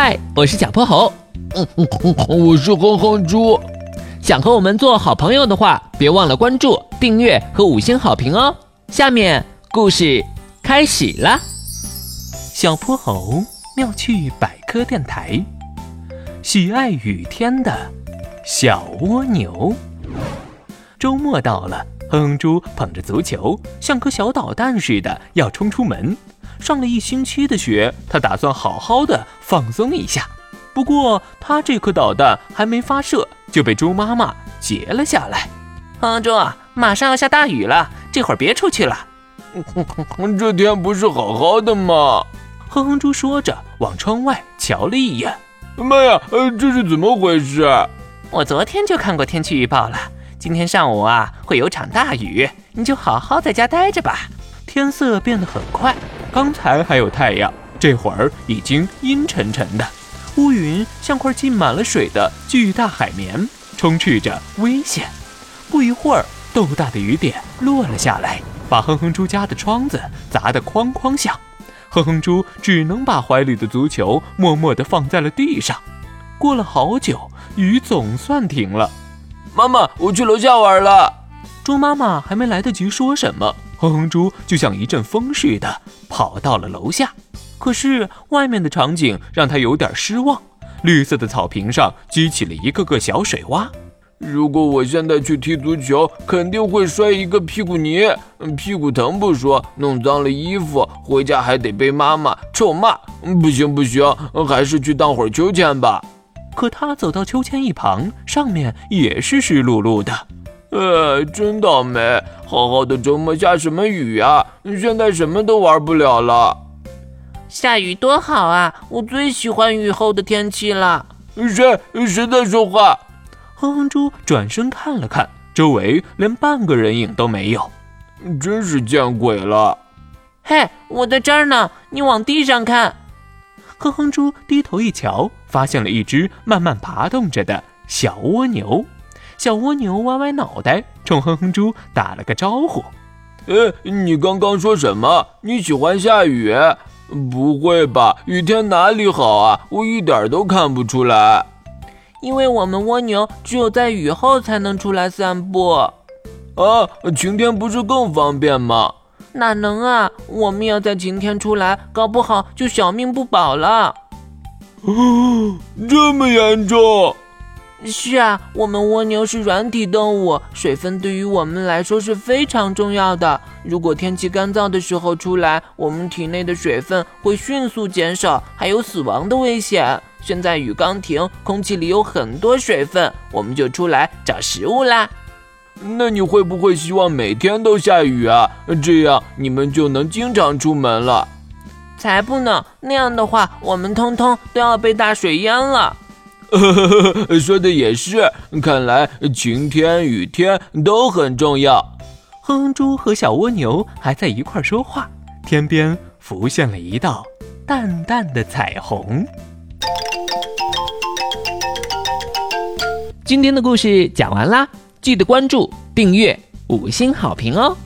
嗨，我是小泼猴。嗯嗯嗯，我是哼哼猪。想和我们做好朋友的话，别忘了关注、订阅和五星好评哦。下面故事开始了。小泼猴妙趣百科电台，喜爱雨天的小蜗牛。周末到了，哼哼猪捧着足球，像颗小导弹似的要冲出门。上了一星期的学，他打算好好的放松一下。不过，他这颗导弹还没发射，就被猪妈妈截了下来。哼哼猪，马上要下大雨了，这会儿别出去了。这天不是好好的吗？哼哼猪说着，往窗外瞧了一眼。妈呀，呃，这是怎么回事？我昨天就看过天气预报了，今天上午啊会有场大雨，你就好好在家待着吧。天色变得很快。刚才还有太阳，这会儿已经阴沉沉的，乌云像块浸满了水的巨大海绵，充斥着危险。不一会儿，豆大的雨点落了下来，把哼哼猪家的窗子砸得哐哐响。哼哼猪只能把怀里的足球默默地放在了地上。过了好久，雨总算停了。妈妈，我去楼下玩了。猪妈妈还没来得及说什么。哼哼猪就像一阵风似的跑到了楼下，可是外面的场景让他有点失望。绿色的草坪上激起了一个个小水洼。如果我现在去踢足球，肯定会摔一个屁股泥，屁股疼不说，弄脏了衣服，回家还得被妈妈臭骂。不行不行，还是去荡会儿秋千吧。可他走到秋千一旁，上面也是湿漉漉的。呃，真倒霉！好好的周末下什么雨呀？现在什么都玩不了了。下雨多好啊！我最喜欢雨后的天气了。谁谁在说话？哼哼猪转身看了看，周围连半个人影都没有，真是见鬼了！嘿，我在这儿呢，你往地上看。哼哼猪低头一瞧，发现了一只慢慢爬动着的小蜗牛。小蜗牛歪歪脑袋，冲哼哼猪打了个招呼：“呃，你刚刚说什么？你喜欢下雨？不会吧？雨天哪里好啊？我一点都看不出来。因为我们蜗牛只有在雨后才能出来散步。啊，晴天不是更方便吗？哪能啊？我们要在晴天出来，搞不好就小命不保了。哦，这么严重？”是啊，我们蜗牛是软体动物，水分对于我们来说是非常重要的。如果天气干燥的时候出来，我们体内的水分会迅速减少，还有死亡的危险。现在雨刚停，空气里有很多水分，我们就出来找食物啦。那你会不会希望每天都下雨啊？这样你们就能经常出门了。才不呢！那样的话，我们通通都要被大水淹了。说的也是，看来晴天、雨天都很重要。哼哼猪和小蜗牛还在一块说话，天边浮现了一道淡淡的彩虹。今天的故事讲完啦，记得关注、订阅、五星好评哦。